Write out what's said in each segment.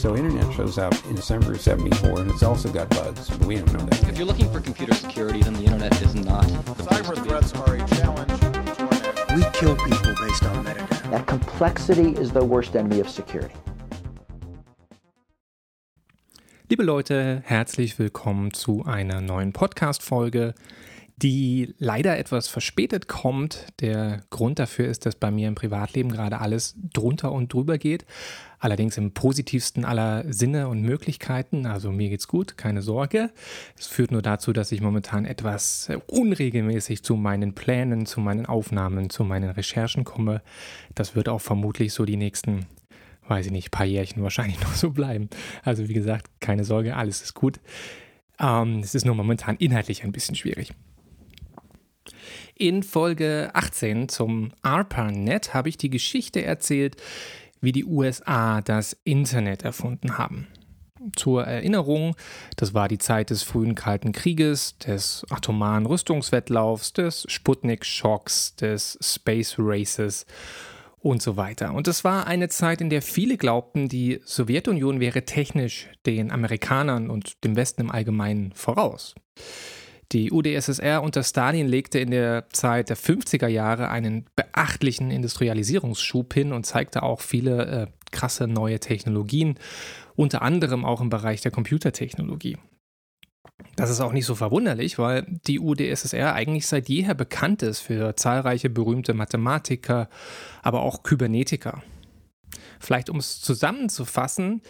So internet shows up in December of 74 and it's also got bugs, but we don't know that. If you're looking for computer security, then the internet is not. the place Cyber to be. threats are a challenge to our national We kill people based on metadata. That complexity is the worst enemy of security. Liebe Leute, herzlich willkommen zu einer neuen Podcast-Folge, die leider etwas verspätet kommt. Der Grund dafür ist, dass bei mir im Privatleben gerade alles drunter und drüber geht. Allerdings im positivsten aller Sinne und Möglichkeiten. Also mir geht's gut, keine Sorge. Es führt nur dazu, dass ich momentan etwas unregelmäßig zu meinen Plänen, zu meinen Aufnahmen, zu meinen Recherchen komme. Das wird auch vermutlich so die nächsten weiß ich nicht, paar Jährchen wahrscheinlich noch so bleiben. Also wie gesagt, keine Sorge, alles ist gut. Ähm, es ist nur momentan inhaltlich ein bisschen schwierig. In Folge 18 zum ARPANET habe ich die Geschichte erzählt, wie die USA das Internet erfunden haben. Zur Erinnerung, das war die Zeit des frühen Kalten Krieges, des atomaren Rüstungswettlaufs, des Sputnik-Schocks, des Space Races und so weiter. Und es war eine Zeit, in der viele glaubten, die Sowjetunion wäre technisch den Amerikanern und dem Westen im Allgemeinen voraus. Die UdSSR unter Stalin legte in der Zeit der 50er Jahre einen beachtlichen Industrialisierungsschub hin und zeigte auch viele äh, krasse neue Technologien, unter anderem auch im Bereich der Computertechnologie. Das ist auch nicht so verwunderlich, weil die UdSSR eigentlich seit jeher bekannt ist für zahlreiche berühmte Mathematiker, aber auch Kybernetiker. Vielleicht um es zusammenzufassen,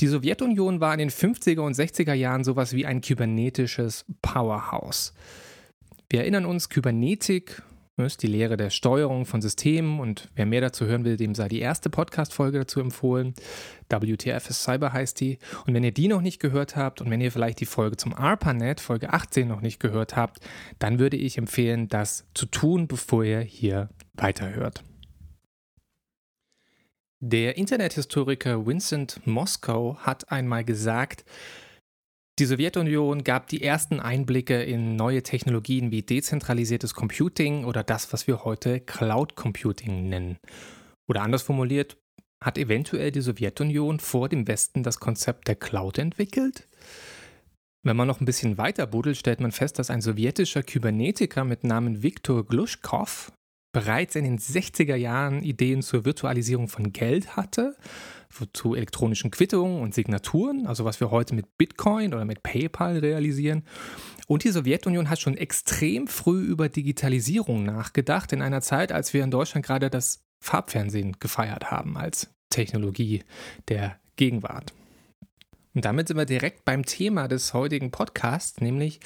die Sowjetunion war in den 50er und 60er Jahren sowas wie ein kybernetisches Powerhouse. Wir erinnern uns, Kybernetik ist die Lehre der Steuerung von Systemen und wer mehr dazu hören will, dem sei die erste Podcast-Folge dazu empfohlen. WTF ist Cyber heißt die. Und wenn ihr die noch nicht gehört habt und wenn ihr vielleicht die Folge zum ARPANET, Folge 18 noch nicht gehört habt, dann würde ich empfehlen, das zu tun, bevor ihr hier weiterhört. Der Internethistoriker Vincent Moscow hat einmal gesagt, die Sowjetunion gab die ersten Einblicke in neue Technologien wie dezentralisiertes Computing oder das, was wir heute Cloud Computing nennen. Oder anders formuliert, hat eventuell die Sowjetunion vor dem Westen das Konzept der Cloud entwickelt? Wenn man noch ein bisschen weiter buddelt, stellt man fest, dass ein sowjetischer Kybernetiker mit Namen Viktor Glushkov bereits in den 60er Jahren Ideen zur Virtualisierung von Geld hatte, zu elektronischen Quittungen und Signaturen, also was wir heute mit Bitcoin oder mit PayPal realisieren. Und die Sowjetunion hat schon extrem früh über Digitalisierung nachgedacht, in einer Zeit, als wir in Deutschland gerade das Farbfernsehen gefeiert haben als Technologie der Gegenwart. Und damit sind wir direkt beim Thema des heutigen Podcasts, nämlich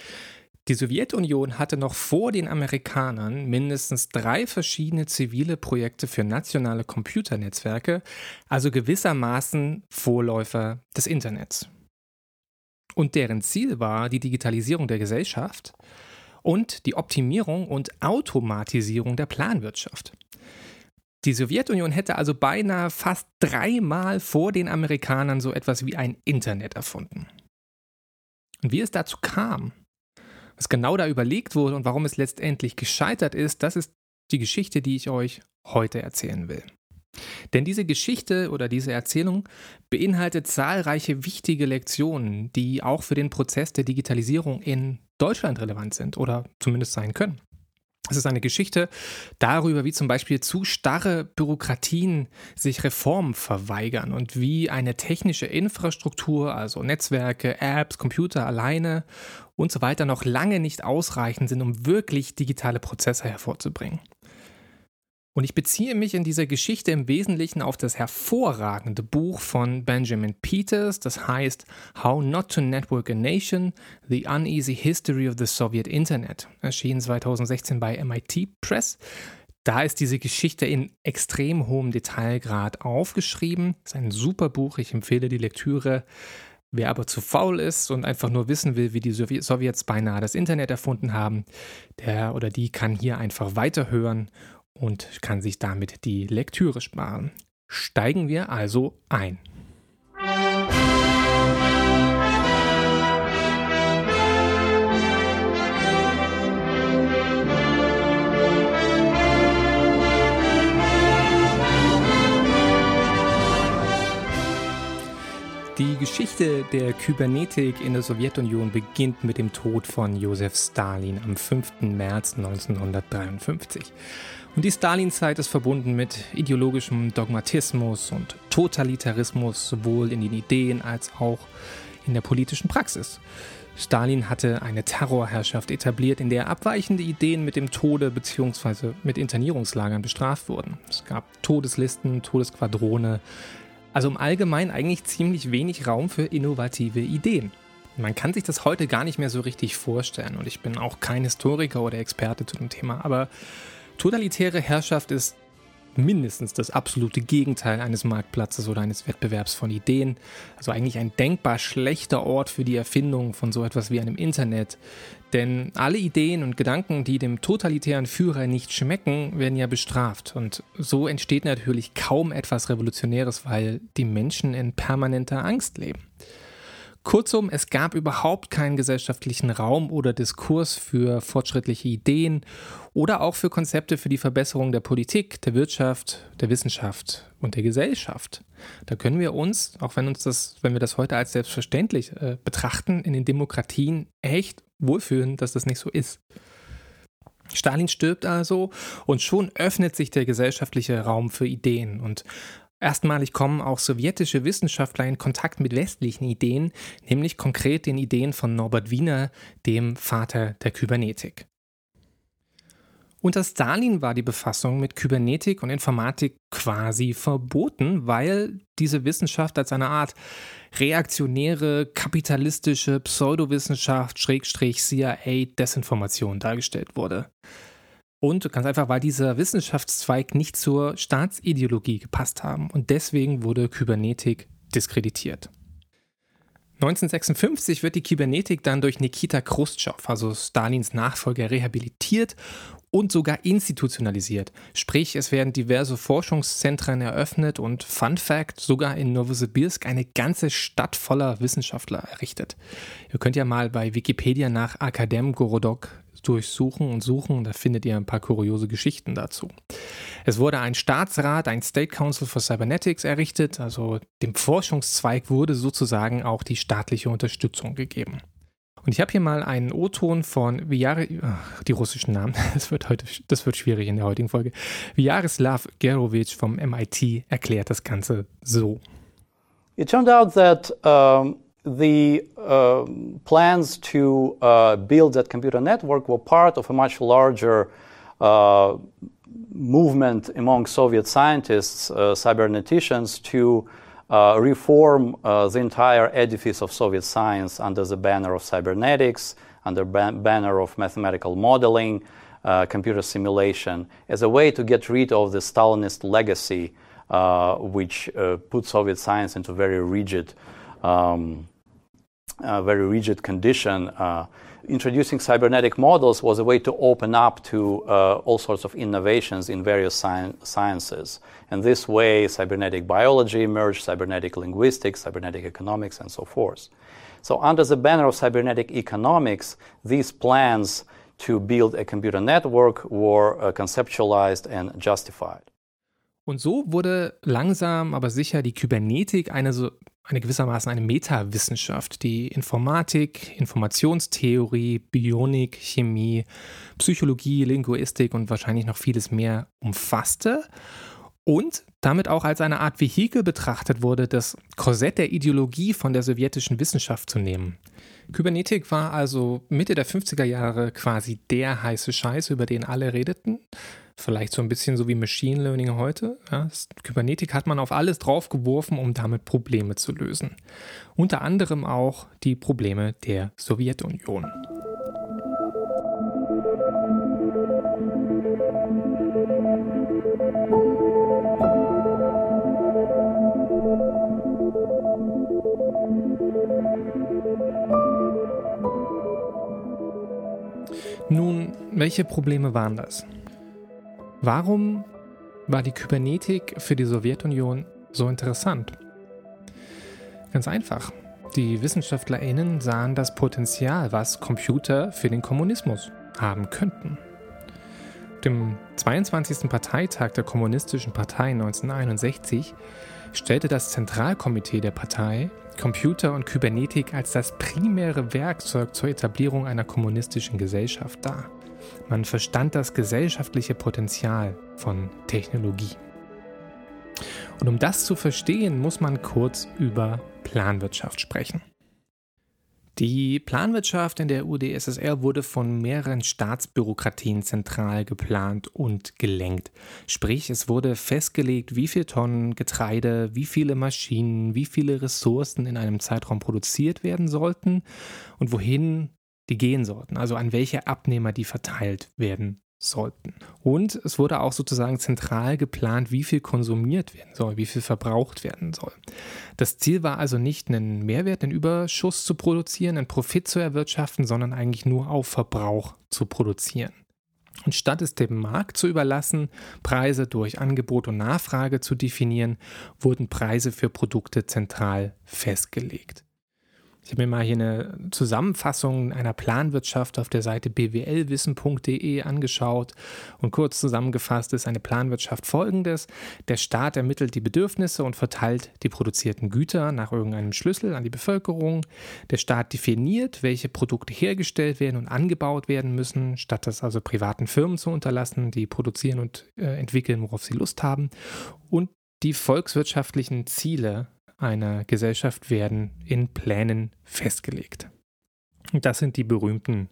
die Sowjetunion hatte noch vor den Amerikanern mindestens drei verschiedene zivile Projekte für nationale Computernetzwerke, also gewissermaßen Vorläufer des Internets. Und deren Ziel war die Digitalisierung der Gesellschaft und die Optimierung und Automatisierung der Planwirtschaft. Die Sowjetunion hätte also beinahe fast dreimal vor den Amerikanern so etwas wie ein Internet erfunden. Und wie es dazu kam, was genau da überlegt wurde und warum es letztendlich gescheitert ist, das ist die Geschichte, die ich euch heute erzählen will. Denn diese Geschichte oder diese Erzählung beinhaltet zahlreiche wichtige Lektionen, die auch für den Prozess der Digitalisierung in Deutschland relevant sind oder zumindest sein können. Es ist eine Geschichte darüber, wie zum Beispiel zu starre Bürokratien sich Reformen verweigern und wie eine technische Infrastruktur, also Netzwerke, Apps, Computer alleine und so weiter noch lange nicht ausreichend sind, um wirklich digitale Prozesse hervorzubringen. Und ich beziehe mich in dieser Geschichte im Wesentlichen auf das hervorragende Buch von Benjamin Peters, das heißt How Not to Network a Nation, The Uneasy History of the Soviet Internet, erschienen 2016 bei MIT Press. Da ist diese Geschichte in extrem hohem Detailgrad aufgeschrieben. Es ist ein super Buch, ich empfehle die Lektüre. Wer aber zu faul ist und einfach nur wissen will, wie die Sowjets beinahe das Internet erfunden haben, der oder die kann hier einfach weiterhören und kann sich damit die Lektüre sparen. Steigen wir also ein. Die Geschichte der Kybernetik in der Sowjetunion beginnt mit dem Tod von Josef Stalin am 5. März 1953. Und die Stalin-Zeit ist verbunden mit ideologischem Dogmatismus und Totalitarismus, sowohl in den Ideen als auch in der politischen Praxis. Stalin hatte eine Terrorherrschaft etabliert, in der abweichende Ideen mit dem Tode bzw. mit Internierungslagern bestraft wurden. Es gab Todeslisten, Todesquadrone, also im Allgemeinen eigentlich ziemlich wenig Raum für innovative Ideen. Man kann sich das heute gar nicht mehr so richtig vorstellen und ich bin auch kein Historiker oder Experte zu dem Thema, aber totalitäre Herrschaft ist mindestens das absolute Gegenteil eines Marktplatzes oder eines Wettbewerbs von Ideen. Also eigentlich ein denkbar schlechter Ort für die Erfindung von so etwas wie einem Internet. Denn alle Ideen und Gedanken, die dem totalitären Führer nicht schmecken, werden ja bestraft. Und so entsteht natürlich kaum etwas Revolutionäres, weil die Menschen in permanenter Angst leben. Kurzum, es gab überhaupt keinen gesellschaftlichen Raum oder Diskurs für fortschrittliche Ideen oder auch für Konzepte für die Verbesserung der Politik, der Wirtschaft, der Wissenschaft und der Gesellschaft. Da können wir uns, auch wenn uns das, wenn wir das heute als selbstverständlich äh, betrachten, in den Demokratien echt wohlfühlen, dass das nicht so ist. Stalin stirbt also und schon öffnet sich der gesellschaftliche Raum für Ideen und Erstmalig kommen auch sowjetische Wissenschaftler in Kontakt mit westlichen Ideen, nämlich konkret den Ideen von Norbert Wiener, dem Vater der Kybernetik. Unter Stalin war die Befassung mit Kybernetik und Informatik quasi verboten, weil diese Wissenschaft als eine Art reaktionäre, kapitalistische Pseudowissenschaft, Schrägstrich CIA, Desinformation dargestellt wurde. Und ganz einfach, weil dieser Wissenschaftszweig nicht zur Staatsideologie gepasst haben. Und deswegen wurde Kybernetik diskreditiert. 1956 wird die Kybernetik dann durch Nikita Khrushchev, also Stalins Nachfolger, rehabilitiert und sogar institutionalisiert. Sprich, es werden diverse Forschungszentren eröffnet und Fun Fact, sogar in Novosibirsk eine ganze Stadt voller Wissenschaftler errichtet. Ihr könnt ja mal bei Wikipedia nach Akadem Gorodok durchsuchen und suchen, da findet ihr ein paar kuriose Geschichten dazu. Es wurde ein Staatsrat, ein State Council for Cybernetics errichtet, also dem Forschungszweig wurde sozusagen auch die staatliche Unterstützung gegeben. Und ich habe hier mal einen O-Ton von Vyare, die russischen Namen, das wird heute, das wird schwierig in der heutigen Folge. Vyacheslav Gerovich vom MIT erklärt das Ganze so. It turned out that um, the uh, plans to uh, build that computer network were part of a much larger uh, movement among Soviet scientists, uh, cyberneticians, to uh, reform uh, the entire edifice of Soviet science under the banner of cybernetics, under ban- banner of mathematical modeling, computer simulation, as a way to get rid of the Stalinist legacy, which put Soviet science into very rigid, um, very rigid condition introducing cybernetic models was a way to open up to uh, all sorts of innovations in various sci- sciences. And this way, cybernetic biology emerged, cybernetic linguistics, cybernetic economics, and so forth. So, under the banner of cybernetic economics, these plans to build a computer network were uh, conceptualized and justified. Und so wurde langsam, aber sicher die Kybernetik eine so eine gewissermaßen eine Metawissenschaft, die Informatik, Informationstheorie, Bionik, Chemie, Psychologie, Linguistik und wahrscheinlich noch vieles mehr umfasste und damit auch als eine Art Vehikel betrachtet wurde, das Korsett der Ideologie von der sowjetischen Wissenschaft zu nehmen. Kybernetik war also Mitte der 50er Jahre quasi der heiße Scheiß, über den alle redeten. Vielleicht so ein bisschen so wie Machine Learning heute. Ja, Kybernetik hat man auf alles draufgeworfen, um damit Probleme zu lösen. Unter anderem auch die Probleme der Sowjetunion. Nun, welche Probleme waren das? Warum war die Kybernetik für die Sowjetunion so interessant? Ganz einfach. Die WissenschaftlerInnen sahen das Potenzial, was Computer für den Kommunismus haben könnten. dem 22. Parteitag der Kommunistischen Partei 1961 stellte das Zentralkomitee der Partei Computer und Kybernetik als das primäre Werkzeug zur Etablierung einer kommunistischen Gesellschaft dar. Man verstand das gesellschaftliche Potenzial von Technologie. Und um das zu verstehen, muss man kurz über Planwirtschaft sprechen. Die Planwirtschaft in der UdSSR wurde von mehreren Staatsbürokratien zentral geplant und gelenkt. Sprich, es wurde festgelegt, wie viel Tonnen Getreide, wie viele Maschinen, wie viele Ressourcen in einem Zeitraum produziert werden sollten und wohin die gehen sollten, also an welche Abnehmer die verteilt werden sollten. Und es wurde auch sozusagen zentral geplant, wie viel konsumiert werden soll, wie viel verbraucht werden soll. Das Ziel war also nicht, einen Mehrwert, einen Überschuss zu produzieren, einen Profit zu erwirtschaften, sondern eigentlich nur auf Verbrauch zu produzieren. Und statt es dem Markt zu überlassen, Preise durch Angebot und Nachfrage zu definieren, wurden Preise für Produkte zentral festgelegt. Ich habe mir mal hier eine Zusammenfassung einer Planwirtschaft auf der Seite bwlwissen.de angeschaut und kurz zusammengefasst ist eine Planwirtschaft folgendes. Der Staat ermittelt die Bedürfnisse und verteilt die produzierten Güter nach irgendeinem Schlüssel an die Bevölkerung. Der Staat definiert, welche Produkte hergestellt werden und angebaut werden müssen, statt das also privaten Firmen zu unterlassen, die produzieren und äh, entwickeln, worauf sie Lust haben. Und die volkswirtschaftlichen Ziele einer Gesellschaft werden in Plänen festgelegt. Das sind die berühmten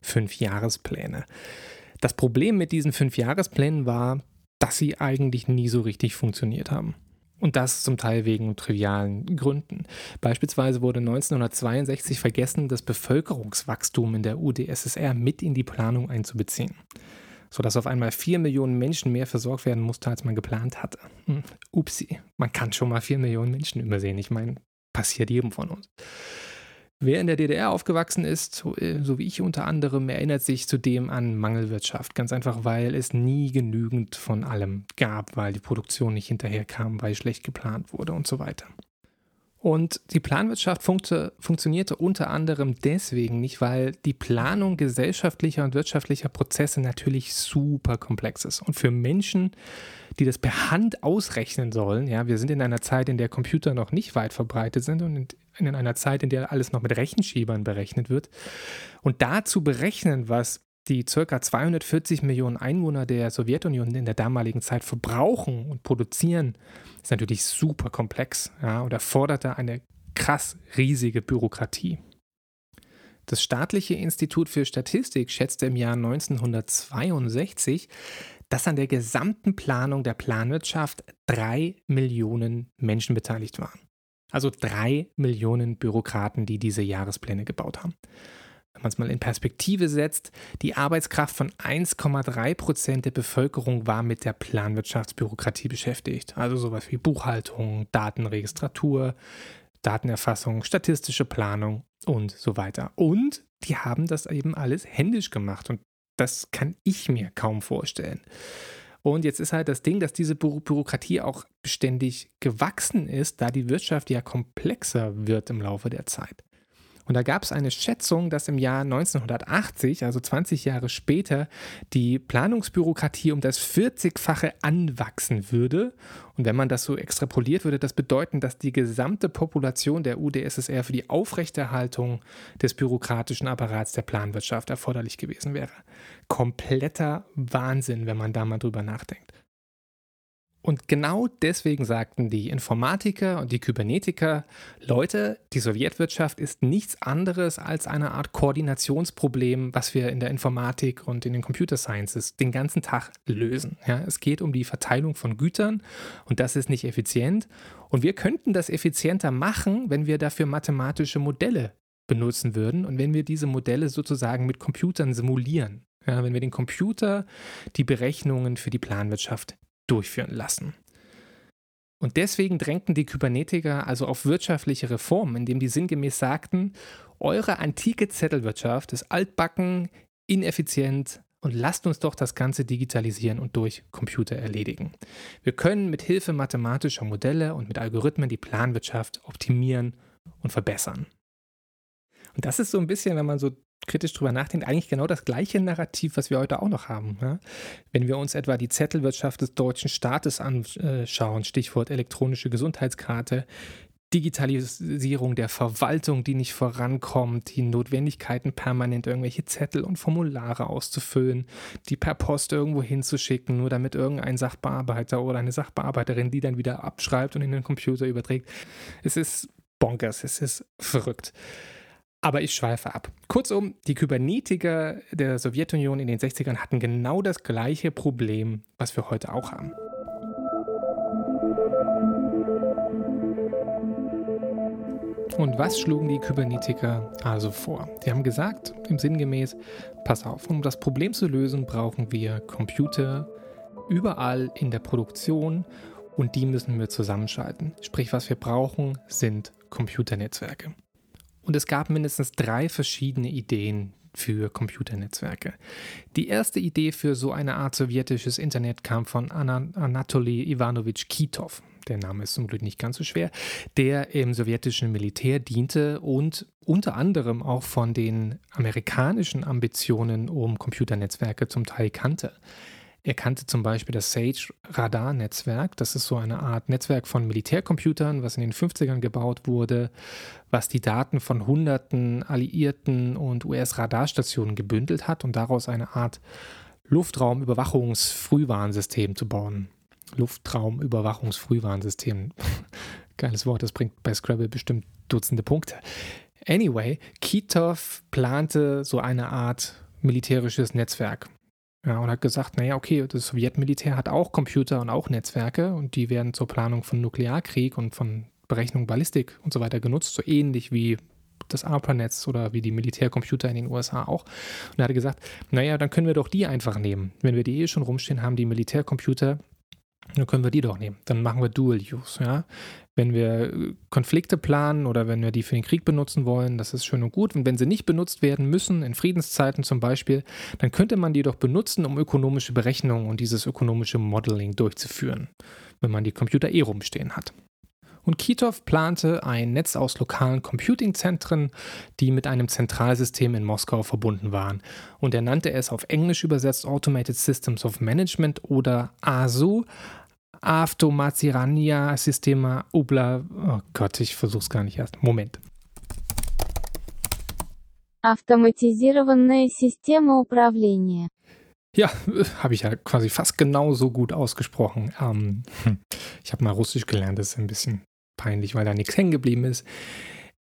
Fünfjahrespläne. Das Problem mit diesen Fünfjahresplänen war, dass sie eigentlich nie so richtig funktioniert haben. Und das zum Teil wegen trivialen Gründen. Beispielsweise wurde 1962 vergessen, das Bevölkerungswachstum in der UdSSR mit in die Planung einzubeziehen sodass auf einmal vier Millionen Menschen mehr versorgt werden musste, als man geplant hatte. Hm, upsi, man kann schon mal vier Millionen Menschen übersehen. Ich meine, passiert jedem von uns. Wer in der DDR aufgewachsen ist, so, äh, so, wie ich unter anderem, erinnert sich zudem an Mangelwirtschaft. Ganz einfach, weil es nie genügend von allem gab, weil die Produktion nicht hinterherkam, weil schlecht geplant wurde und so weiter. Und die Planwirtschaft funkte, funktionierte unter anderem deswegen nicht, weil die Planung gesellschaftlicher und wirtschaftlicher Prozesse natürlich super komplex ist. Und für Menschen, die das per Hand ausrechnen sollen, ja, wir sind in einer Zeit, in der Computer noch nicht weit verbreitet sind und in einer Zeit, in der alles noch mit Rechenschiebern berechnet wird. Und da zu berechnen, was die ca. 240 Millionen Einwohner der Sowjetunion in der damaligen Zeit verbrauchen und produzieren, ist natürlich super komplex ja, und erforderte eine krass riesige Bürokratie. Das Staatliche Institut für Statistik schätzte im Jahr 1962, dass an der gesamten Planung der Planwirtschaft drei Millionen Menschen beteiligt waren. Also drei Millionen Bürokraten, die diese Jahrespläne gebaut haben wenn man es mal in Perspektive setzt, die Arbeitskraft von 1,3 Prozent der Bevölkerung war mit der Planwirtschaftsbürokratie beschäftigt. Also sowas wie Buchhaltung, Datenregistratur, Datenerfassung, statistische Planung und so weiter. Und die haben das eben alles händisch gemacht und das kann ich mir kaum vorstellen. Und jetzt ist halt das Ding, dass diese Bü Bürokratie auch beständig gewachsen ist, da die Wirtschaft ja komplexer wird im Laufe der Zeit. Und da gab es eine Schätzung, dass im Jahr 1980, also 20 Jahre später, die Planungsbürokratie um das 40-fache anwachsen würde. Und wenn man das so extrapoliert, würde das bedeuten, dass die gesamte Population der UdSSR für die Aufrechterhaltung des bürokratischen Apparats der Planwirtschaft erforderlich gewesen wäre. Kompletter Wahnsinn, wenn man da mal drüber nachdenkt. Und genau deswegen sagten die Informatiker und die Kybernetiker, Leute, die Sowjetwirtschaft ist nichts anderes als eine Art Koordinationsproblem, was wir in der Informatik und in den Computer Sciences den ganzen Tag lösen. Ja, es geht um die Verteilung von Gütern und das ist nicht effizient. Und wir könnten das effizienter machen, wenn wir dafür mathematische Modelle benutzen würden und wenn wir diese Modelle sozusagen mit Computern simulieren. Ja, wenn wir den Computer die Berechnungen für die Planwirtschaft durchführen lassen. Und deswegen drängten die Kybernetiker also auf wirtschaftliche Reformen, indem die sinngemäß sagten, eure antike Zettelwirtschaft ist altbacken, ineffizient und lasst uns doch das Ganze digitalisieren und durch Computer erledigen. Wir können mit Hilfe mathematischer Modelle und mit Algorithmen die Planwirtschaft optimieren und verbessern. Und das ist so ein bisschen, wenn man so kritisch drüber nachdenkt, eigentlich genau das gleiche Narrativ, was wir heute auch noch haben. Ja? Wenn wir uns etwa die Zettelwirtschaft des deutschen Staates anschauen, Stichwort elektronische Gesundheitskarte, Digitalisierung der Verwaltung, die nicht vorankommt, die Notwendigkeiten, permanent irgendwelche Zettel und Formulare auszufüllen, die per Post irgendwo hinzuschicken, nur damit irgendein Sachbearbeiter oder eine Sachbearbeiterin die dann wieder abschreibt und in den Computer überträgt. Es ist bonkers, es ist verrückt. Aber ich schweife ab. Kurzum, die Kybernetiker der Sowjetunion in den 60ern hatten genau das gleiche Problem, was wir heute auch haben. Und was schlugen die Kybernetiker also vor? Die haben gesagt, im Sinngemäß, pass auf, um das Problem zu lösen, brauchen wir Computer überall in der Produktion und die müssen wir zusammenschalten. Sprich, was wir brauchen, sind Computernetzwerke. Und es gab mindestens drei verschiedene Ideen für Computernetzwerke. Die erste Idee für so eine Art sowjetisches Internet kam von Anatoly Ivanovich Kitov der Name ist zum Glück nicht ganz so schwer, der im sowjetischen Militär diente und unter anderem auch von den amerikanischen Ambitionen um Computernetzwerke zum Teil kannte. Er kannte zum Beispiel das Sage Radar-Netzwerk. Das ist so eine Art Netzwerk von Militärcomputern, was in den 50ern gebaut wurde, was die Daten von hunderten Alliierten und US-Radarstationen gebündelt hat und daraus eine Art Luftraumüberwachungsfrühwarnsystem zu bauen. Luftraumüberwachungsfrühwarnsystem. Geiles Wort, das bringt bei Scrabble bestimmt Dutzende Punkte. Anyway, Kitov plante so eine Art militärisches Netzwerk. Ja, und hat gesagt, naja, okay, das Sowjetmilitär hat auch Computer und auch Netzwerke und die werden zur Planung von Nuklearkrieg und von Berechnung Ballistik und so weiter genutzt, so ähnlich wie das ARPANETZ oder wie die Militärcomputer in den USA auch. Und er hatte gesagt, naja, dann können wir doch die einfach nehmen. Wenn wir die eh schon rumstehen haben, die Militärcomputer, dann können wir die doch nehmen. Dann machen wir Dual Use, ja. Wenn wir äh, Konflikte planen oder wenn wir die für den Krieg benutzen wollen, das ist schön und gut. Und wenn sie nicht benutzt werden müssen, in Friedenszeiten zum Beispiel, dann könnte man die doch benutzen, um ökonomische Berechnungen und dieses ökonomische Modeling durchzuführen, wenn man die Computer eh rumstehen hat. Und Kitov plante ein Netz aus lokalen Computingzentren, die mit einem Zentralsystem in Moskau verbunden waren. Und er nannte es auf Englisch übersetzt Automated Systems of Management oder ASU, Автоматизирование Systema Ubla. Oh Gott, ich versuch's gar nicht erst. Moment. Автоматизированная система управления. Ja, habe ich ja quasi fast genauso gut ausgesprochen. Ähm, ich habe mal Russisch gelernt, das ist ein bisschen peinlich, weil da nichts hängen geblieben ist.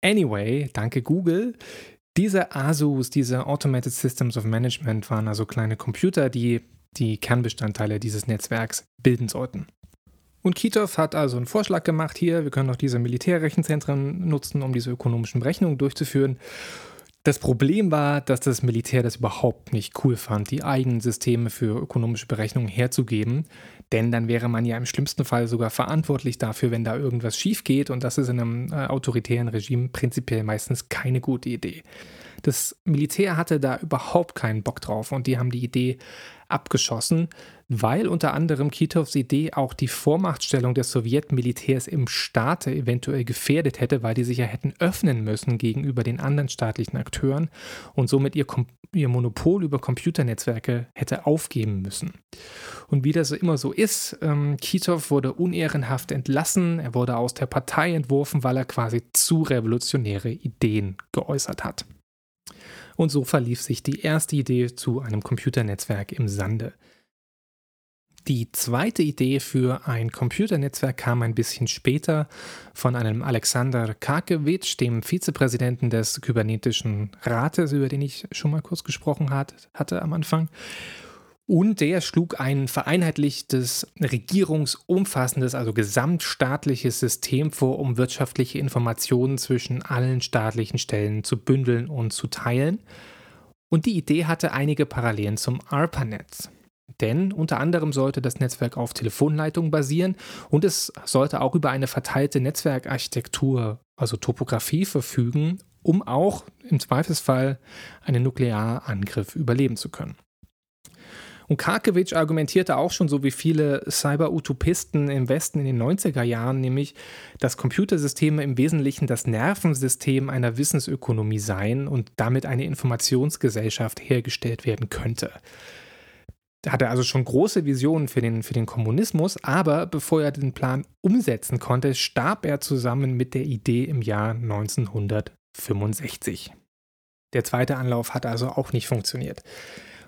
Anyway, danke Google. Diese ASUS, diese Automated Systems of Management, waren also kleine Computer, die die Kernbestandteile dieses Netzwerks bilden sollten. Und Kitov hat also einen Vorschlag gemacht, hier, wir können auch diese Militärrechenzentren nutzen, um diese ökonomischen Berechnungen durchzuführen. Das Problem war, dass das Militär das überhaupt nicht cool fand, die eigenen Systeme für ökonomische Berechnungen herzugeben, denn dann wäre man ja im schlimmsten Fall sogar verantwortlich dafür, wenn da irgendwas schief geht und das ist in einem äh, autoritären Regime prinzipiell meistens keine gute Idee. Das Militär hatte da überhaupt keinen Bock drauf und die haben die Idee abgeschossen, weil unter anderem Kitovs Idee auch die Vormachtstellung des Sowjetmilitärs im Staate eventuell gefährdet hätte, weil die sich ja hätten öffnen müssen gegenüber den anderen staatlichen Akteuren und somit ihr, ihr Monopol über Computernetzwerke hätte aufgeben müssen. Und wie das immer so ist, ähm, Kitov wurde unehrenhaft entlassen, er wurde aus der Partei entworfen, weil er quasi zu revolutionäre Ideen geäußert hat. Und so verlief sich die erste Idee zu einem Computernetzwerk im Sande. Die zweite Idee für ein Computernetzwerk kam ein bisschen später von einem Alexander Karkewitsch, dem Vizepräsidenten des Kybernetischen Rates, über den ich schon mal kurz gesprochen hatte am Anfang. Und der schlug ein vereinheitlichtes, regierungsumfassendes, also gesamtstaatliches System vor, um wirtschaftliche Informationen zwischen allen staatlichen Stellen zu bündeln und zu teilen. Und die Idee hatte einige Parallelen zum ARPANET. Denn unter anderem sollte das Netzwerk auf Telefonleitungen basieren und es sollte auch über eine verteilte Netzwerkarchitektur, also Topografie, verfügen, um auch im Zweifelsfall einen Nuklearangriff überleben zu können. Und Karkewitsch argumentierte auch schon so wie viele Cyber-Utopisten im Westen in den 90er Jahren, nämlich, dass Computersysteme im Wesentlichen das Nervensystem einer Wissensökonomie seien und damit eine Informationsgesellschaft hergestellt werden könnte. Da hatte er also schon große Visionen für den, für den Kommunismus, aber bevor er den Plan umsetzen konnte, starb er zusammen mit der Idee im Jahr 1965. Der zweite Anlauf hat also auch nicht funktioniert.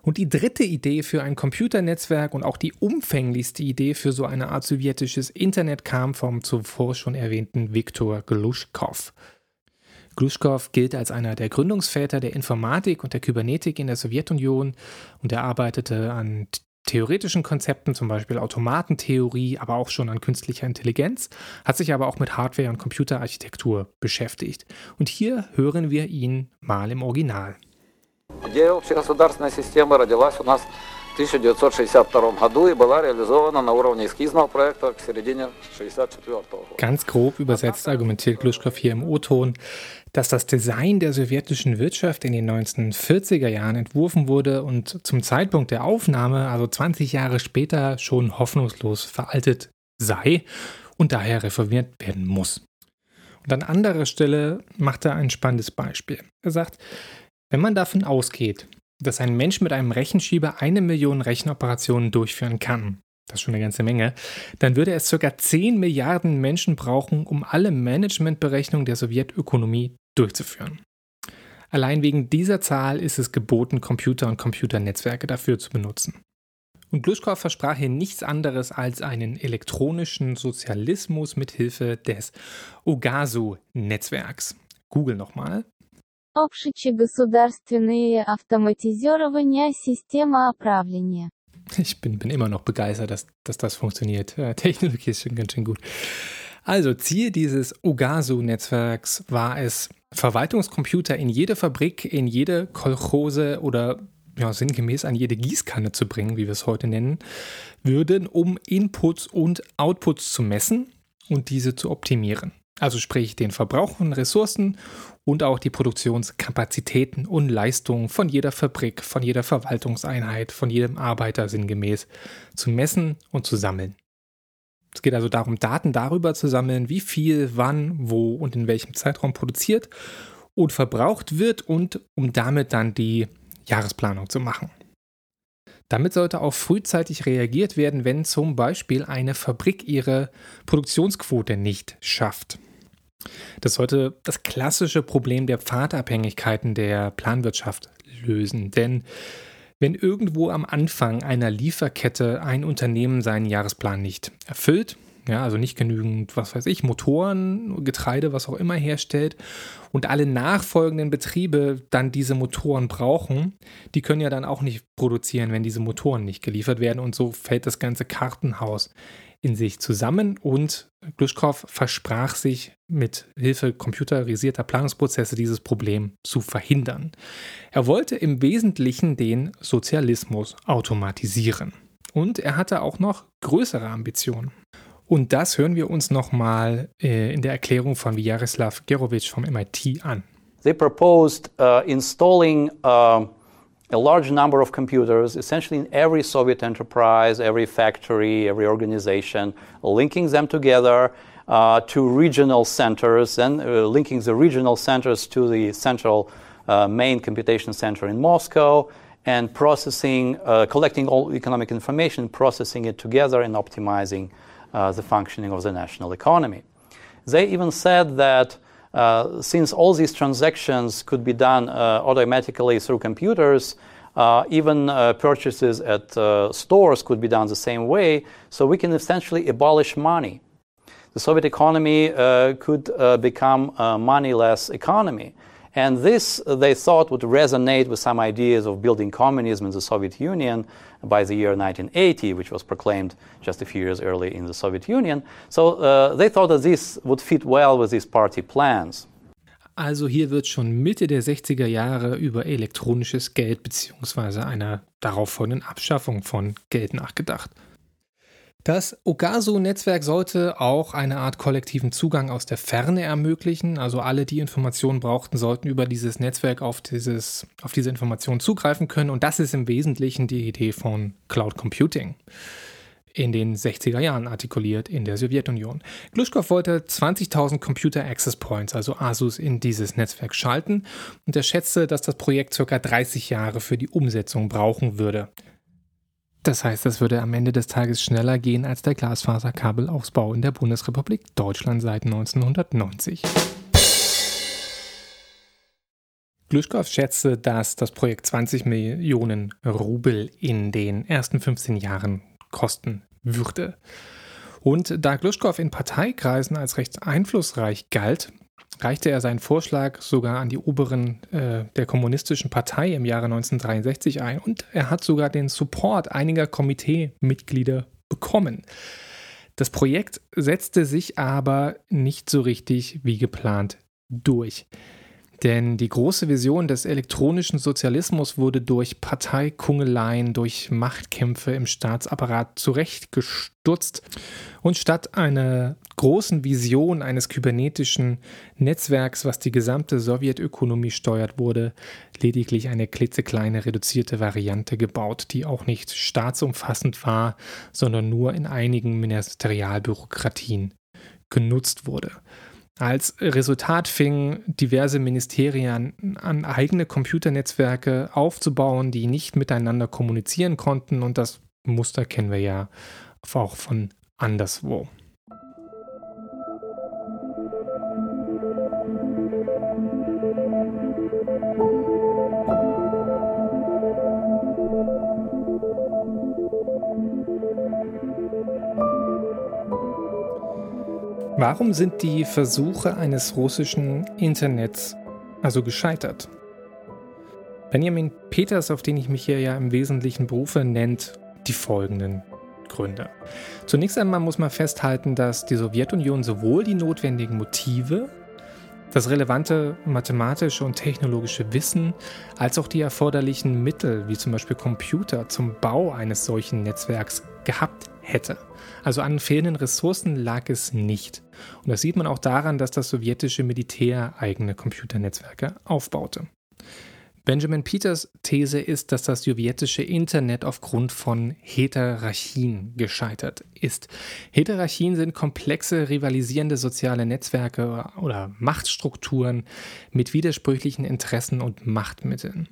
Und die dritte Idee für ein Computernetzwerk und auch die umfänglichste Idee für so eine Art sowjetisches Internet kam vom zuvor schon erwähnten Viktor Glushkov. Glushkov gilt als einer der Gründungsväter der Informatik und der Kybernetik in der Sowjetunion und er arbeitete an theoretischen Konzepten, zum Beispiel Automatentheorie, aber auch schon an künstlicher Intelligenz, hat sich aber auch mit Hardware und Computerarchitektur beschäftigt. Und hier hören wir ihn mal im Original. Идея общегосударственной системы родилась у нас в 1962 году и была реализована на уровне эскизного проекта к середине 1964 года. Ganz grob übersetzt argumentiert Gluschkow hier im O-Ton, dass das Design der sowjetischen Wirtschaft in den 1940er Jahren entworfen wurde und zum Zeitpunkt der Aufnahme, also 20 Jahre später, schon hoffnungslos veraltet sei und daher reformiert werden muss. Und an anderer Stelle macht er ein spannendes Beispiel. Er sagt, wenn man davon ausgeht, dass ein Mensch mit einem Rechenschieber eine Million Rechenoperationen durchführen kann, das ist schon eine ganze Menge, dann würde es ca. 10 Milliarden Menschen brauchen, um alle Managementberechnungen der Sowjetökonomie durchzuführen. Allein wegen dieser Zahl ist es geboten, Computer und Computernetzwerke dafür zu benutzen. Und Gluschkow versprach hier nichts anderes als einen elektronischen Sozialismus mithilfe des OGASU-Netzwerks. Google nochmal. Общечегосударственное автоматизирование системы управления. Ich bin, bin immer noch begeistert, dass, dass das funktioniert. Äh, Technologie ist schon ganz schön gut. Also Ziel dieses Ogasu-Netzwerks war es, Verwaltungscomputer in jede Fabrik, in jede Kolchose oder ja, sinngemäß an jede Gießkanne zu bringen, wie wir es heute nennen, würden, um Inputs und Outputs zu messen und diese zu optimieren. Also sprich den Verbrauch von Ressourcen und auch die Produktionskapazitäten und Leistungen von jeder Fabrik, von jeder Verwaltungseinheit, von jedem Arbeiter sinngemäß zu messen und zu sammeln. Es geht also darum, Daten darüber zu sammeln, wie viel, wann, wo und in welchem Zeitraum produziert und verbraucht wird und um damit dann die Jahresplanung zu machen. Damit sollte auch frühzeitig reagiert werden, wenn zum Beispiel eine Fabrik ihre Produktionsquote nicht schafft. Das sollte das klassische Problem der Pfadabhängigkeiten der Planwirtschaft lösen. Denn wenn irgendwo am Anfang einer Lieferkette ein Unternehmen seinen Jahresplan nicht erfüllt, ja, also nicht genügend, was weiß ich, Motoren, Getreide, was auch immer herstellt und alle nachfolgenden Betriebe dann diese Motoren brauchen, die können ja dann auch nicht produzieren, wenn diese Motoren nicht geliefert werden und so fällt das ganze Kartenhaus in sich zusammen und Gluschkow versprach sich mit Hilfe computerisierter Planungsprozesse dieses Problem zu verhindern. Er wollte im Wesentlichen den Sozialismus automatisieren. Und er hatte auch noch größere Ambitionen. Und das hören wir uns nochmal äh, in der Erklärung von Jaroslav Gerovich vom MIT an. They proposed uh, installing uh a large number of computers, essentially in every Soviet enterprise, every factory, every organization, linking them together uh, to regional centers and uh, linking the regional centers to the central uh, main computation center in Moscow and processing, uh, collecting all economic information, processing it together and optimizing uh, the functioning of the national economy. They even said that uh, since all these transactions could be done uh, automatically through computers, uh, even purchases at stores could be done the same way. So we can essentially abolish money. The Soviet economy could become a moneyless economy. And this, they thought, would resonate with some ideas of building communism in the Soviet Union by the year 1980, which was proclaimed just a few years early in the Soviet Union. So uh, they thought that this would fit well with these party plans. Also hier wird schon Mitte der 60er Jahre über elektronisches Geld bzw. einer darauffolgenden Abschaffung von Geld nachgedacht. Das Ogasu-Netzwerk sollte auch eine Art kollektiven Zugang aus der Ferne ermöglichen. Also alle, die Informationen brauchten, sollten über dieses Netzwerk auf, dieses, auf diese Informationen zugreifen können. Und das ist im Wesentlichen die Idee von Cloud Computing in den 60er Jahren artikuliert in der Sowjetunion. Glushkov wollte 20.000 Computer Access Points, also ASUS, in dieses Netzwerk schalten und er schätzte, dass das Projekt ca. 30 Jahre für die Umsetzung brauchen würde. Das heißt, das würde am Ende des Tages schneller gehen als der Glasfaserkabelausbau in der Bundesrepublik Deutschland seit 1990. Gluschkow schätzte, dass das Projekt 20 Millionen Rubel in den ersten 15 Jahren kosten würde. Und da Gluschkow in Parteikreisen als recht einflussreich galt, reichte er seinen Vorschlag sogar an die Oberen äh, der Kommunistischen Partei im Jahre 1963 ein und er hat sogar den Support einiger Komiteemitglieder bekommen. Das Projekt setzte sich aber nicht so richtig wie geplant durch. Denn die große Vision des elektronischen Sozialismus wurde durch Parteikungeleien, durch Machtkämpfe im Staatsapparat zurechtgestutzt. Und statt einer großen Vision eines kybernetischen Netzwerks, was die gesamte Sowjetökonomie steuert, wurde lediglich eine klitzekleine reduzierte Variante gebaut, die auch nicht staatsumfassend war, sondern nur in einigen Ministerialbürokratien genutzt wurde. Als Resultat fingen diverse Ministerien an, eigene Computernetzwerke aufzubauen, die nicht miteinander kommunizieren konnten. Und das Muster kennen wir ja auch von anderswo. Warum sind die Versuche eines russischen Internets also gescheitert? Benjamin Peters, auf den ich mich hier ja im Wesentlichen berufe, nennt die folgenden Gründe. Zunächst einmal muss man festhalten, dass die Sowjetunion sowohl die notwendigen Motive, das relevante mathematische und technologische Wissen, als auch die erforderlichen Mittel, wie zum Beispiel Computer, zum Bau eines solchen Netzwerks gehabt hätte. Also an fehlenden Ressourcen lag es nicht. Und das sieht man auch daran, dass das sowjetische Militär eigene Computernetzwerke aufbaute. Benjamin Peters These ist, dass das sowjetische Internet aufgrund von Heterarchien gescheitert ist. Heterarchien sind komplexe, rivalisierende soziale Netzwerke oder Machtstrukturen mit widersprüchlichen Interessen und Machtmitteln.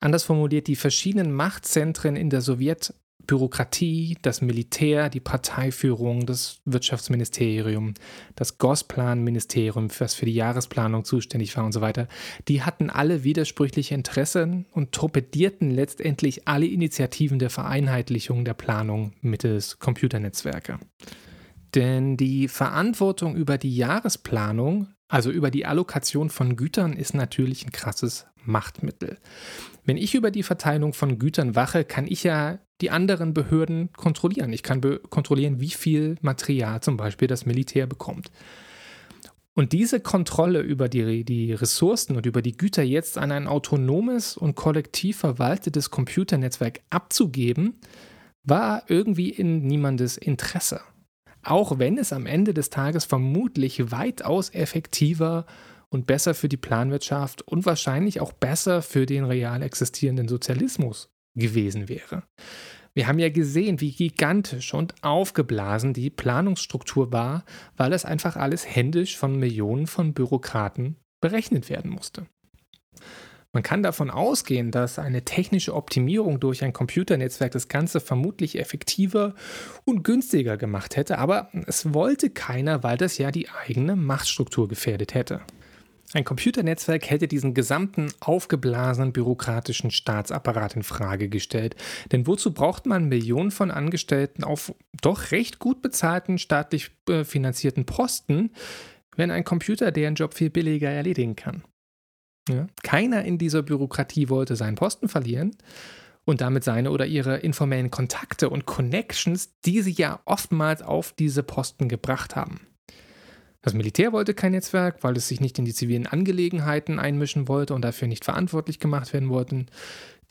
Anders formuliert, die verschiedenen Machtzentren in der Sowjet Bürokratie, das Militär, die Parteiführung, das Wirtschaftsministerium, das Gosplan-Ministerium, was für die Jahresplanung zuständig war und so weiter, die hatten alle widersprüchliche Interessen und torpedierten letztendlich alle Initiativen der Vereinheitlichung der Planung mittels Computernetzwerke. Denn die Verantwortung über die Jahresplanung, also über die Allokation von Gütern, ist natürlich ein krasses Machtmittel. Wenn ich über die Verteilung von Gütern wache, kann ich ja die anderen Behörden kontrollieren. Ich kann kontrollieren, wie viel Material zum Beispiel das Militär bekommt. Und diese Kontrolle über die, die Ressourcen und über die Güter jetzt an ein autonomes und kollektiv verwaltetes Computernetzwerk abzugeben, war irgendwie in niemandes Interesse. Auch wenn es am Ende des Tages vermutlich weitaus effektiver und besser für die Planwirtschaft und wahrscheinlich auch besser für den real existierenden Sozialismus gewesen wäre. Wir haben ja gesehen, wie gigantisch und aufgeblasen die Planungsstruktur war, weil es einfach alles händisch von Millionen von Bürokraten berechnet werden musste. Man kann davon ausgehen, dass eine technische Optimierung durch ein Computernetzwerk das Ganze vermutlich effektiver und günstiger gemacht hätte, aber es wollte keiner, weil das ja die eigene Machtstruktur gefährdet hätte. Ein Computernetzwerk hätte diesen gesamten aufgeblasenen bürokratischen Staatsapparat in Frage gestellt. Denn wozu braucht man Millionen von Angestellten auf doch recht gut bezahlten staatlich äh, finanzierten Posten, wenn ein Computer deren Job viel billiger erledigen kann? Ja? Keiner in dieser Bürokratie wollte seinen Posten verlieren und damit seine oder ihre informellen Kontakte und Connections, die sie ja oftmals auf diese Posten gebracht haben. Das Militär wollte kein Netzwerk, weil es sich nicht in die zivilen Angelegenheiten einmischen wollte und dafür nicht verantwortlich gemacht werden wollten.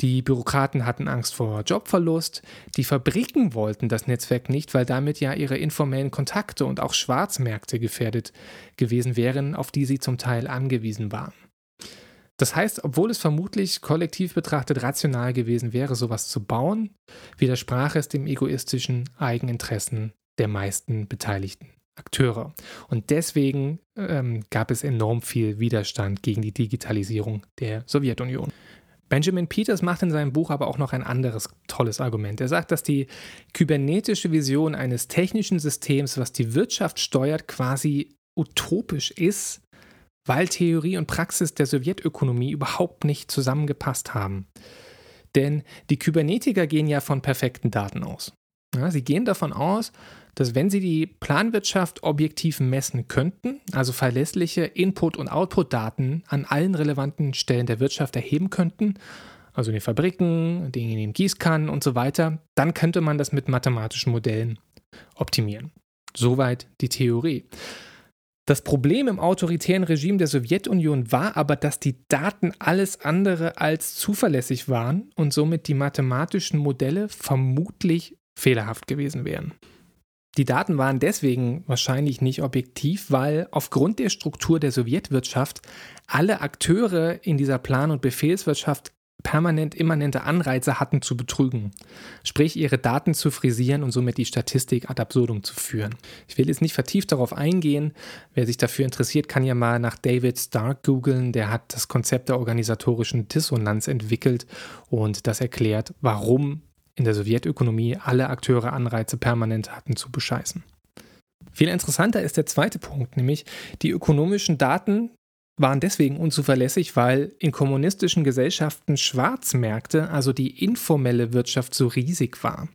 Die Bürokraten hatten Angst vor Jobverlust. Die Fabriken wollten das Netzwerk nicht, weil damit ja ihre informellen Kontakte und auch Schwarzmärkte gefährdet gewesen wären, auf die sie zum Teil angewiesen waren. Das heißt, obwohl es vermutlich kollektiv betrachtet rational gewesen wäre, sowas zu bauen, widersprach es dem egoistischen Eigeninteressen der meisten Beteiligten. Akteure. Und deswegen ähm, gab es enorm viel Widerstand gegen die Digitalisierung der Sowjetunion. Benjamin Peters macht in seinem Buch aber auch noch ein anderes tolles Argument. Er sagt, dass die kybernetische Vision eines technischen Systems, was die Wirtschaft steuert, quasi utopisch ist, weil Theorie und Praxis der Sowjetökonomie überhaupt nicht zusammengepasst haben. Denn die Kybernetiker gehen ja von perfekten Daten aus. Ja, sie gehen davon aus, dass wenn sie die Planwirtschaft objektiv messen könnten, also verlässliche Input- und Output-Daten an allen relevanten Stellen der Wirtschaft erheben könnten, also in den Fabriken, in den Gießkannen und so weiter, dann könnte man das mit mathematischen Modellen optimieren. Soweit die Theorie. Das Problem im autoritären Regime der Sowjetunion war aber, dass die Daten alles andere als zuverlässig waren und somit die mathematischen Modelle vermutlich fehlerhaft gewesen wären. Die Daten waren deswegen wahrscheinlich nicht objektiv, weil aufgrund der Struktur der Sowjetwirtschaft alle Akteure in dieser Plan- und Befehlswirtschaft permanent immanente Anreize hatten zu betrügen, sprich ihre Daten zu frisieren und somit die Statistik ad absurdum zu führen. Ich will jetzt nicht vertieft darauf eingehen, wer sich dafür interessiert, kann ja mal nach David Stark googeln, der hat das Konzept der organisatorischen Dissonanz entwickelt und das erklärt, warum in der Sowjetökonomie alle Akteure Anreize permanent hatten zu bescheißen. Viel interessanter ist der zweite Punkt, nämlich die ökonomischen Daten waren deswegen unzuverlässig, weil in kommunistischen Gesellschaften Schwarzmärkte, also die informelle Wirtschaft, so riesig war.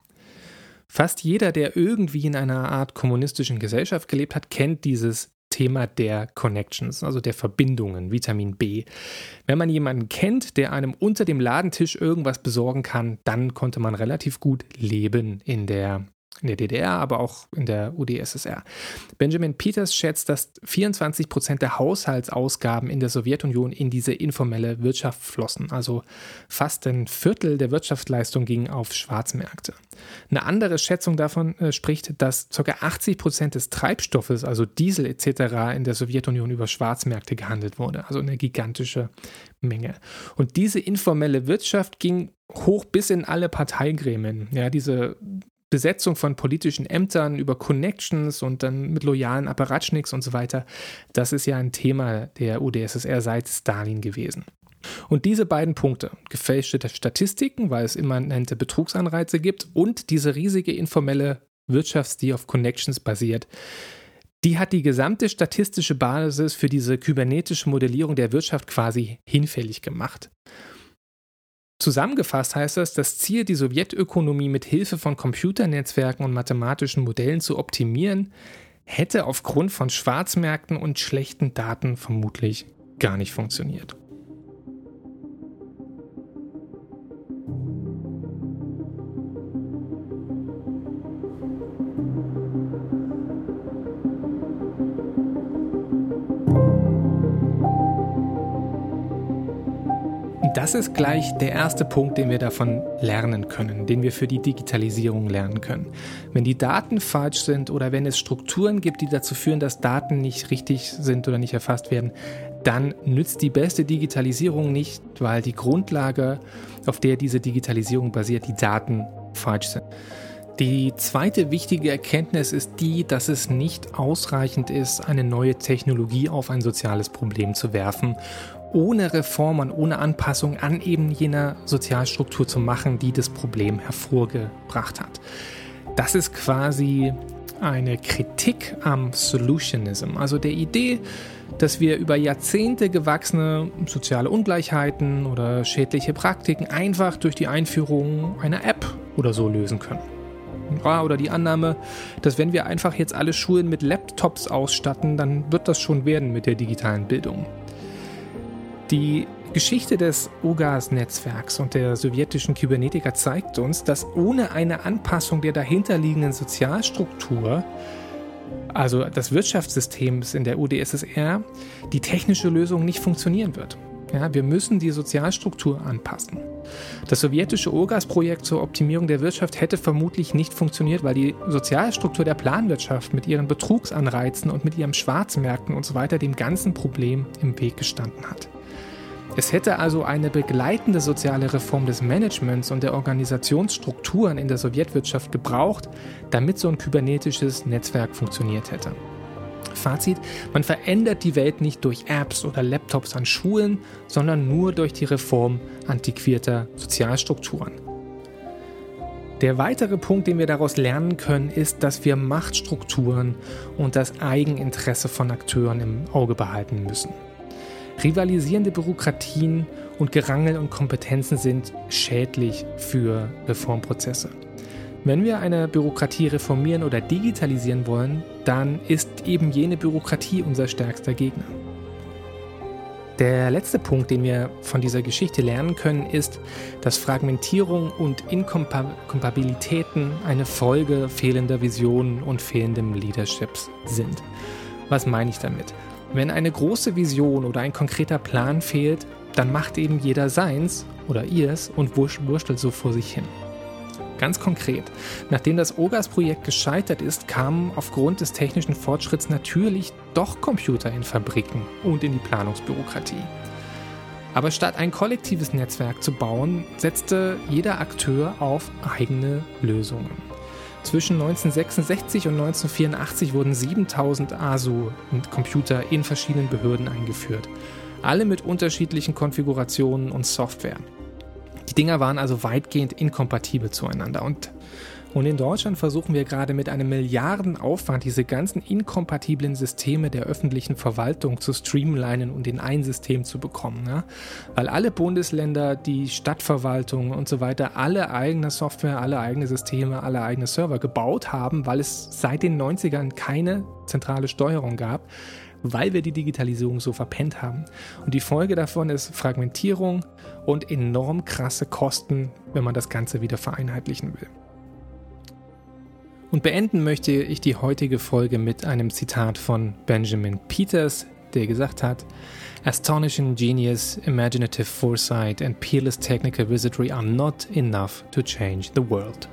Fast jeder, der irgendwie in einer Art kommunistischen Gesellschaft gelebt hat, kennt dieses Thema der Connections, also der Verbindungen, Vitamin B. Wenn man jemanden kennt, der einem unter dem Ladentisch irgendwas besorgen kann, dann konnte man relativ gut leben in der in der DDR, aber auch in der UdSSR. Benjamin Peters schätzt, dass 24 Prozent der Haushaltsausgaben in der Sowjetunion in diese informelle Wirtschaft flossen. Also fast ein Viertel der Wirtschaftsleistung ging auf Schwarzmärkte. Eine andere Schätzung davon äh, spricht, dass ca. 80 Prozent des Treibstoffes, also Diesel etc., in der Sowjetunion über Schwarzmärkte gehandelt wurde. Also eine gigantische Menge. Und diese informelle Wirtschaft ging hoch bis in alle Parteigremien. Ja, diese Besetzung von politischen Ämtern über Connections und dann mit loyalen Apparatschniks und so weiter, das ist ja ein Thema der UdSSR seit Stalin gewesen. Und diese beiden Punkte, gefälschte Statistiken, weil es immanente Betrugsanreize gibt, und diese riesige informelle Wirtschaft, die auf Connections basiert, die hat die gesamte statistische Basis für diese kybernetische Modellierung der Wirtschaft quasi hinfällig gemacht. Zusammengefasst heißt das, das Ziel, die Sowjetökonomie mit Hilfe von Computernetzwerken und mathematischen Modellen zu optimieren, hätte aufgrund von Schwarzmärkten und schlechten Daten vermutlich gar nicht funktioniert. Das ist gleich der erste Punkt, den wir davon lernen können, den wir für die Digitalisierung lernen können. Wenn die Daten falsch sind oder wenn es Strukturen gibt, die dazu führen, dass Daten nicht richtig sind oder nicht erfasst werden, dann nützt die beste Digitalisierung nicht, weil die Grundlage, auf der diese Digitalisierung basiert, die Daten falsch sind. Die zweite wichtige Erkenntnis ist die, dass es nicht ausreichend ist, eine neue Technologie auf ein soziales Problem zu werfen ohne Reformen, ohne Anpassung an eben jener Sozialstruktur zu machen, die das Problem hervorgebracht hat. Das ist quasi eine Kritik am Solutionism, also der Idee, dass wir über Jahrzehnte gewachsene soziale Ungleichheiten oder schädliche Praktiken einfach durch die Einführung einer App oder so lösen können. Oder die Annahme, dass wenn wir einfach jetzt alle Schulen mit Laptops ausstatten, dann wird das schon werden mit der digitalen Bildung. Die Geschichte des OGAS-Netzwerks und der sowjetischen Kybernetiker zeigt uns, dass ohne eine Anpassung der dahinterliegenden Sozialstruktur also des Wirtschaftssystems in der UdSSR, die technische Lösung nicht funktionieren wird. Ja, wir müssen die Sozialstruktur anpassen. Das sowjetische OGAS-Projekt zur Optimierung der Wirtschaft hätte vermutlich nicht funktioniert, weil die Sozialstruktur der Planwirtschaft mit ihren Betrugsanreizen und mit ihren Schwarzmärkten und so dem ganzen Problem im Weg gestanden hat. Es hätte also eine begleitende soziale Reform des Managements und der Organisationsstrukturen in der Sowjetwirtschaft gebraucht, damit so ein kybernetisches Netzwerk funktioniert hätte. Fazit, man verändert die Welt nicht durch Apps oder Laptops an Schulen, sondern nur durch die Reform antiquierter Sozialstrukturen. Der weitere Punkt, den wir daraus lernen können, ist, dass wir Machtstrukturen und das Eigeninteresse von Akteuren im Auge behalten müssen. Rivalisierende Bürokratien und Gerangel und Kompetenzen sind schädlich für Reformprozesse. Wenn wir eine Bürokratie reformieren oder digitalisieren wollen, dann ist eben jene Bürokratie unser stärkster Gegner. Der letzte Punkt, den wir von dieser Geschichte lernen können, ist, dass Fragmentierung und Inkompatibilitäten eine Folge fehlender Visionen und fehlendem Leaderships sind. Was meine ich damit? Wenn eine große Vision oder ein konkreter Plan fehlt, dann macht eben jeder seins oder ihrs und wurstelt so vor sich hin. Ganz konkret, nachdem das OGAS-Projekt gescheitert ist, kamen aufgrund des technischen Fortschritts natürlich doch Computer in Fabriken und in die Planungsbürokratie. Aber statt ein kollektives Netzwerk zu bauen, setzte jeder Akteur auf eigene Lösungen. Zwischen 1966 und 1984 wurden 7000 ASU-Computer in verschiedenen Behörden eingeführt. Alle mit unterschiedlichen Konfigurationen und Software. Die Dinger waren also weitgehend inkompatibel zueinander. Und und in Deutschland versuchen wir gerade mit einem Milliardenaufwand diese ganzen inkompatiblen Systeme der öffentlichen Verwaltung zu streamlinen und in ein System zu bekommen. Ja? Weil alle Bundesländer, die Stadtverwaltung und so weiter alle eigene Software, alle eigene Systeme, alle eigene Server gebaut haben, weil es seit den 90ern keine zentrale Steuerung gab weil wir die Digitalisierung so verpennt haben. Und die Folge davon ist Fragmentierung und enorm krasse Kosten, wenn man das Ganze wieder vereinheitlichen will. Und beenden möchte ich die heutige Folge mit einem Zitat von Benjamin Peters, der gesagt hat, Astonishing genius, imaginative foresight and peerless technical wizardry are not enough to change the world.